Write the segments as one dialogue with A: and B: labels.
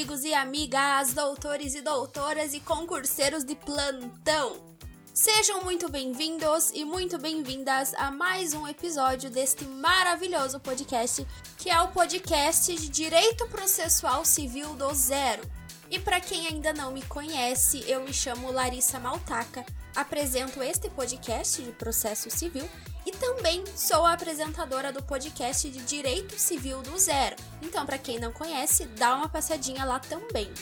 A: amigos e amigas, doutores e doutoras e concurseiros de plantão. Sejam muito bem-vindos e muito bem-vindas a mais um episódio deste maravilhoso podcast, que é o podcast de Direito Processual Civil do Zero. E para quem ainda não me conhece, eu me chamo Larissa Maltaca, apresento este podcast de processo civil e também sou a apresentadora do podcast de Direito Civil do Zero. Então, para quem não conhece, dá uma passadinha lá também.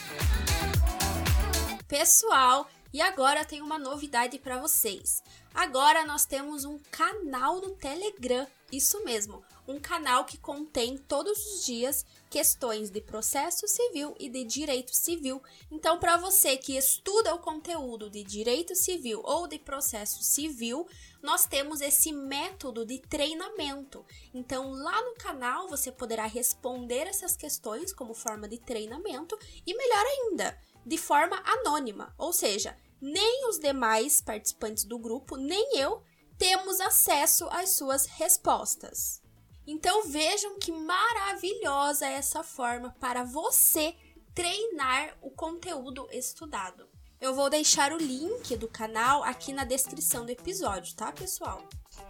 A: Pessoal, e agora tem uma novidade para vocês. Agora nós temos um canal no Telegram, isso mesmo, um canal que contém todos os dias questões de processo civil e de direito civil. Então, para você que estuda o conteúdo de direito civil ou de processo civil, nós temos esse método de treinamento. Então, lá no canal você poderá responder essas questões como forma de treinamento e melhor ainda, de forma anônima, ou seja, nem os demais participantes do grupo, nem eu temos acesso às suas respostas. Então vejam que maravilhosa essa forma para você treinar o conteúdo estudado. Eu vou deixar o link do canal aqui na descrição do episódio, tá, pessoal?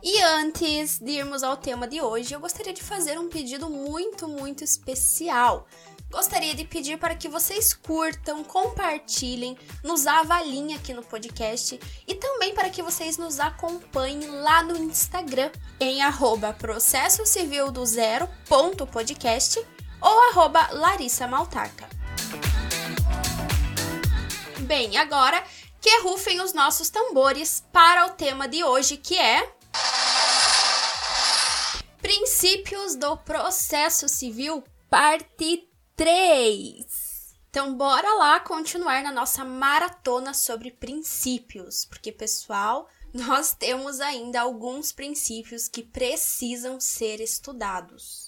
A: E antes de irmos ao tema de hoje, eu gostaria de fazer um pedido muito, muito especial gostaria de pedir para que vocês curtam, compartilhem, nos avaliem aqui no podcast e também para que vocês nos acompanhem lá no Instagram em arroba processo ou arroba Larissa. Bem, agora que rufem os nossos tambores para o tema de hoje que é Princípios do processo civil, parte 3. Então, bora lá continuar na nossa maratona sobre princípios, porque, pessoal, nós temos ainda alguns princípios que precisam ser estudados.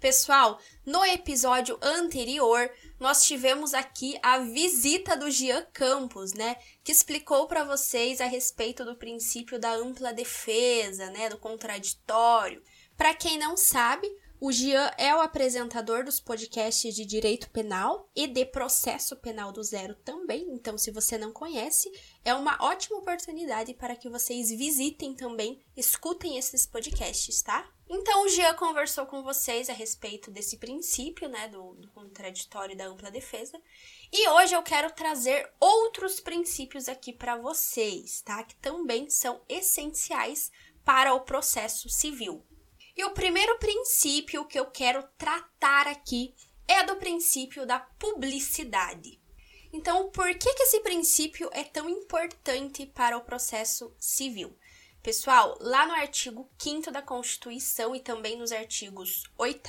A: Pessoal, no episódio anterior, nós tivemos aqui a visita do Gian Campos, né, que explicou para vocês a respeito do princípio da ampla defesa, né, do contraditório. Para quem não sabe, o Gian é o apresentador dos podcasts de direito penal e de processo penal do zero também. Então, se você não conhece, é uma ótima oportunidade para que vocês visitem também, escutem esses podcasts, tá? Então, o Gian conversou com vocês a respeito desse princípio, né, do, do contraditório e da ampla defesa. E hoje eu quero trazer outros princípios aqui para vocês, tá? Que também são essenciais para o processo civil. E o primeiro princípio que eu quero tratar aqui é do princípio da publicidade. Então, por que, que esse princípio é tão importante para o processo civil? Pessoal, lá no artigo 5 da Constituição e também nos artigos 8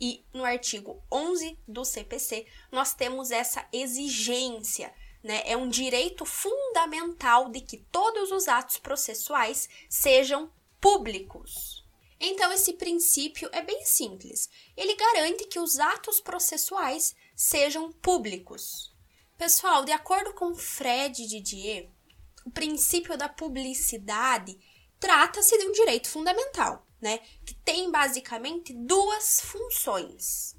A: e no artigo 11 do CPC, nós temos essa exigência, né? É um direito fundamental de que todos os atos processuais sejam públicos. Então, esse princípio é bem simples. Ele garante que os atos processuais sejam públicos. Pessoal, de acordo com Fred Didier, o princípio da publicidade trata-se de um direito fundamental, né? Que tem basicamente duas funções.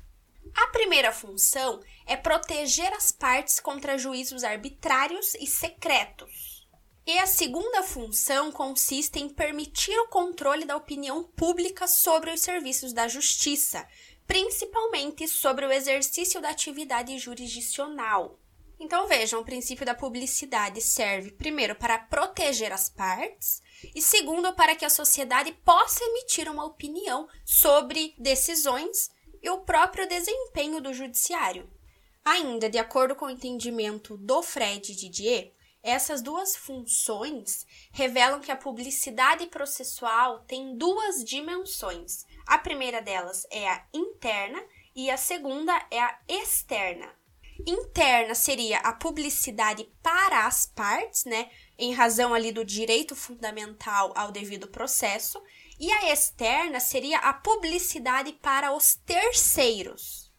A: A primeira função é proteger as partes contra juízos arbitrários e secretos. E a segunda função consiste em permitir o controle da opinião pública sobre os serviços da justiça, principalmente sobre o exercício da atividade jurisdicional. Então vejam, o princípio da publicidade serve primeiro para proteger as partes e segundo para que a sociedade possa emitir uma opinião sobre decisões e o próprio desempenho do judiciário. Ainda, de acordo com o entendimento do Fred Didier, essas duas funções revelam que a publicidade processual tem duas dimensões. A primeira delas é a interna e a segunda é a externa. Interna seria a publicidade para as partes, né, em razão ali do direito fundamental ao devido processo, e a externa seria a publicidade para os terceiros.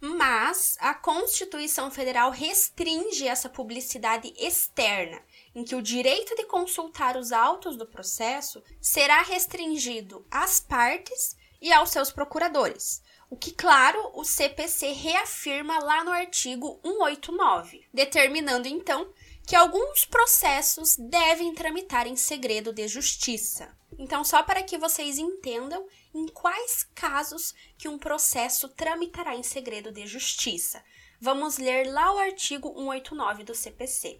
A: Mas a Constituição Federal restringe essa publicidade externa, em que o direito de consultar os autos do processo será restringido às partes e aos seus procuradores. O que, claro, o CPC reafirma lá no artigo 189, determinando então que alguns processos devem tramitar em segredo de justiça. Então, só para que vocês entendam em quais casos que um processo tramitará em segredo de justiça. Vamos ler lá o artigo 189 do CPC.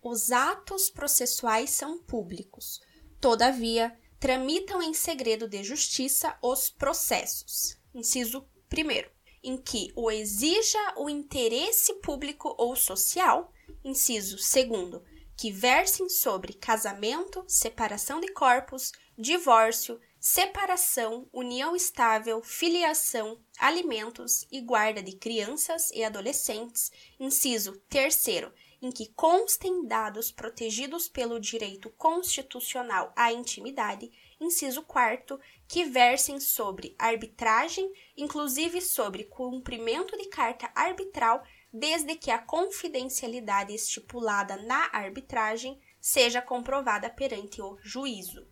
A: Os atos processuais são públicos. Todavia, tramitam em segredo de justiça os processos. Inciso 1 em que o exija o interesse público ou social. Inciso 2 que versem sobre casamento, separação de corpos, divórcio, separação, união estável, filiação, alimentos e guarda de crianças e adolescentes. Inciso 3 em que constem dados protegidos pelo direito constitucional à intimidade, inciso 4 que versem sobre arbitragem, inclusive sobre cumprimento de carta arbitral, desde que a confidencialidade estipulada na arbitragem seja comprovada perante o juízo.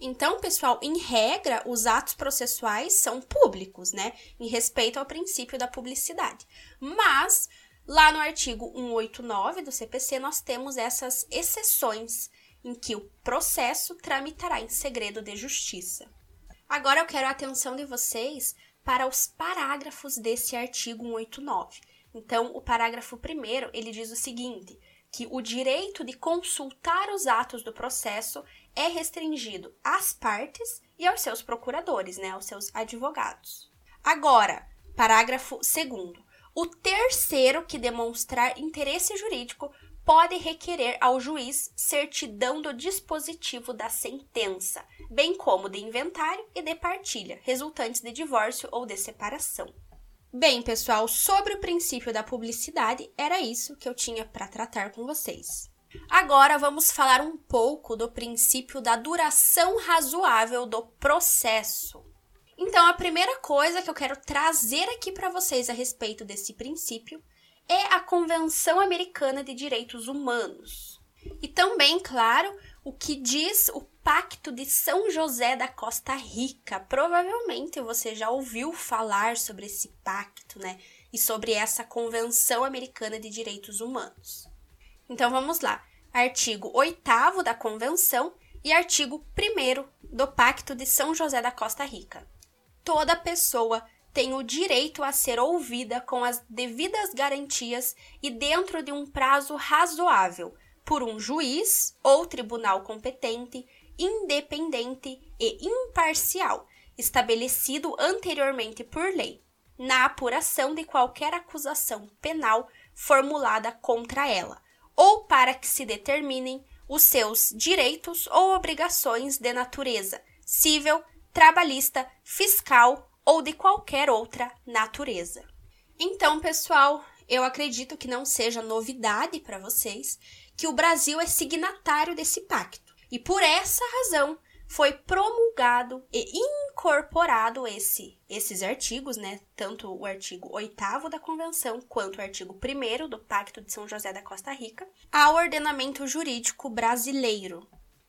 A: Então, pessoal, em regra, os atos processuais são públicos, né? Em respeito ao princípio da publicidade. Mas Lá no artigo 189 do CPC, nós temos essas exceções em que o processo tramitará em segredo de justiça. Agora eu quero a atenção de vocês para os parágrafos desse artigo 189. Então, o parágrafo primeiro, ele diz o seguinte, que o direito de consultar os atos do processo é restringido às partes e aos seus procuradores, né, aos seus advogados. Agora, parágrafo segundo, o terceiro que demonstrar interesse jurídico pode requerer ao juiz certidão do dispositivo da sentença, bem como de inventário e de partilha, resultantes de divórcio ou de separação. Bem, pessoal, sobre o princípio da publicidade, era isso que eu tinha para tratar com vocês. Agora vamos falar um pouco do princípio da duração razoável do processo. Então, a primeira coisa que eu quero trazer aqui para vocês a respeito desse princípio é a Convenção Americana de Direitos Humanos. E também, claro, o que diz o Pacto de São José da Costa Rica. Provavelmente você já ouviu falar sobre esse pacto, né? E sobre essa Convenção Americana de Direitos Humanos. Então vamos lá. Artigo 8 da Convenção e artigo 1 do Pacto de São José da Costa Rica toda pessoa tem o direito a ser ouvida com as devidas garantias e dentro de um prazo razoável por um juiz ou tribunal competente, independente e imparcial, estabelecido anteriormente por lei, na apuração de qualquer acusação penal formulada contra ela, ou para que se determinem os seus direitos ou obrigações de natureza civil, trabalhista, fiscal ou de qualquer outra natureza. Então, pessoal, eu acredito que não seja novidade para vocês que o Brasil é signatário desse pacto. E por essa razão foi promulgado e incorporado esse, esses artigos, né? Tanto o artigo 8 da Convenção quanto o artigo 1 do Pacto de São José da Costa Rica ao ordenamento jurídico brasileiro.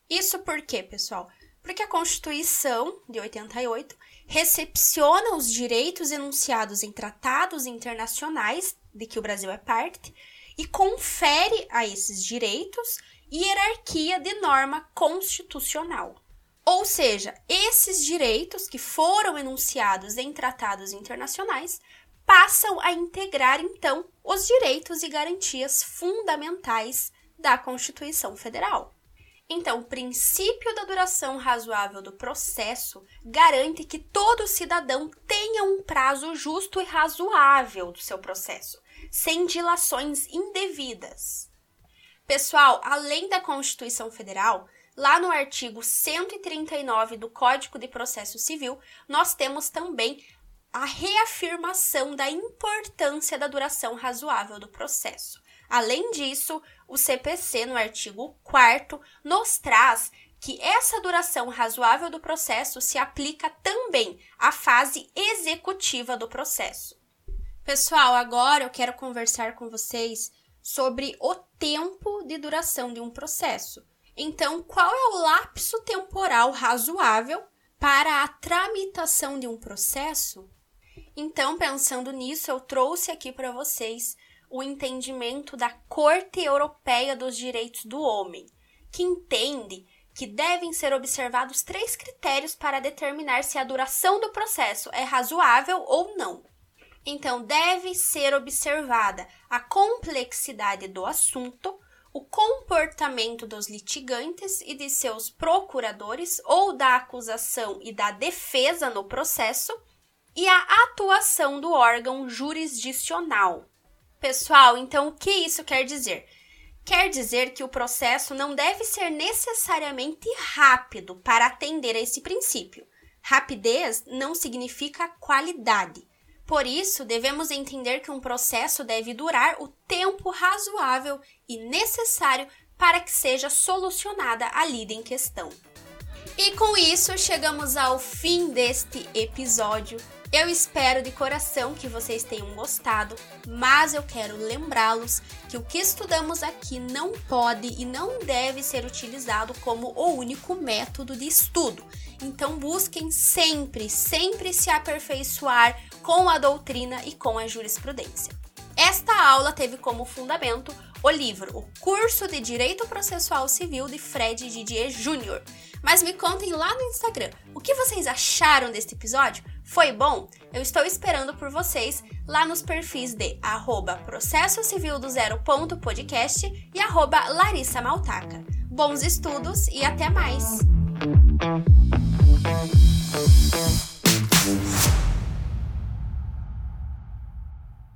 A: Isso por quê, pessoal? Porque a Constituição de 88 recepciona os direitos enunciados em tratados internacionais de que o Brasil é parte e confere a esses direitos hierarquia de norma constitucional. Ou seja, esses direitos que foram enunciados em tratados internacionais passam a integrar então os direitos e garantias fundamentais da Constituição Federal. Então, o princípio da duração razoável do processo garante que todo cidadão tenha um prazo justo e razoável do seu processo, sem dilações indevidas. Pessoal, além da Constituição Federal, lá no artigo 139 do Código de Processo Civil, nós temos também a reafirmação da importância da duração razoável do processo. Além disso, o CPC, no artigo 4, nos traz que essa duração razoável do processo se aplica também à fase executiva do processo. Pessoal, agora eu quero conversar com vocês sobre o tempo de duração de um processo. Então, qual é o lapso temporal razoável para a tramitação de um processo Então, pensando nisso, eu trouxe aqui para vocês o entendimento da Corte Europeia dos Direitos do Homem, que entende que devem ser observados três critérios para determinar se a duração do processo é razoável ou não. Então, deve ser observada a complexidade do assunto, o comportamento dos litigantes e de seus procuradores ou da acusação e da defesa no processo e a atuação do órgão jurisdicional. Pessoal, então o que isso quer dizer? Quer dizer que o processo não deve ser necessariamente rápido para atender a esse princípio. Rapidez não significa qualidade. Por isso, devemos entender que um processo deve durar o tempo razoável e necessário para que seja solucionada a lida em questão. E com isso, chegamos ao fim deste episódio. Eu espero de coração que vocês tenham gostado, mas eu quero lembrá-los que o que estudamos aqui não pode e não deve ser utilizado como o único método de estudo. Então busquem sempre, sempre se aperfeiçoar com a doutrina e com a jurisprudência. Esta aula teve como fundamento o livro O Curso de Direito Processual Civil de Fred Didier Jr. Mas me contem lá no Instagram o que vocês acharam deste episódio foi bom? Eu estou esperando por vocês lá nos perfis de arroba processo civil do zero ponto podcast e arroba Larissa Maltaca. Bons estudos e até mais!